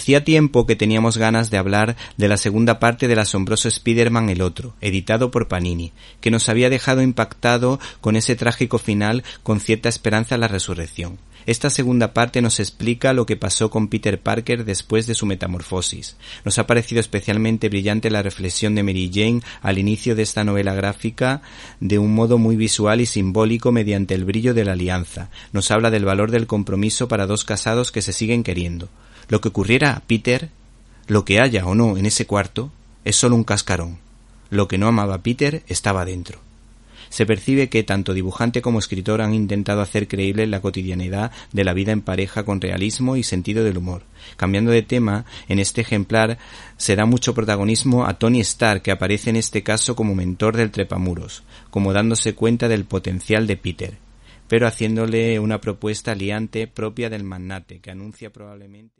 Hacía tiempo que teníamos ganas de hablar de la segunda parte del asombroso Spider-Man el otro, editado por Panini, que nos había dejado impactado con ese trágico final con cierta esperanza la resurrección. Esta segunda parte nos explica lo que pasó con Peter Parker después de su metamorfosis. Nos ha parecido especialmente brillante la reflexión de Mary Jane al inicio de esta novela gráfica de un modo muy visual y simbólico mediante el brillo de la alianza. Nos habla del valor del compromiso para dos casados que se siguen queriendo. Lo que ocurriera a Peter, lo que haya o no en ese cuarto, es solo un cascarón. Lo que no amaba Peter estaba dentro. Se percibe que tanto dibujante como escritor han intentado hacer creíble la cotidianidad de la vida en pareja con realismo y sentido del humor. Cambiando de tema, en este ejemplar se da mucho protagonismo a Tony Stark, que aparece en este caso como mentor del trepamuros, como dándose cuenta del potencial de Peter, pero haciéndole una propuesta liante propia del magnate, que anuncia probablemente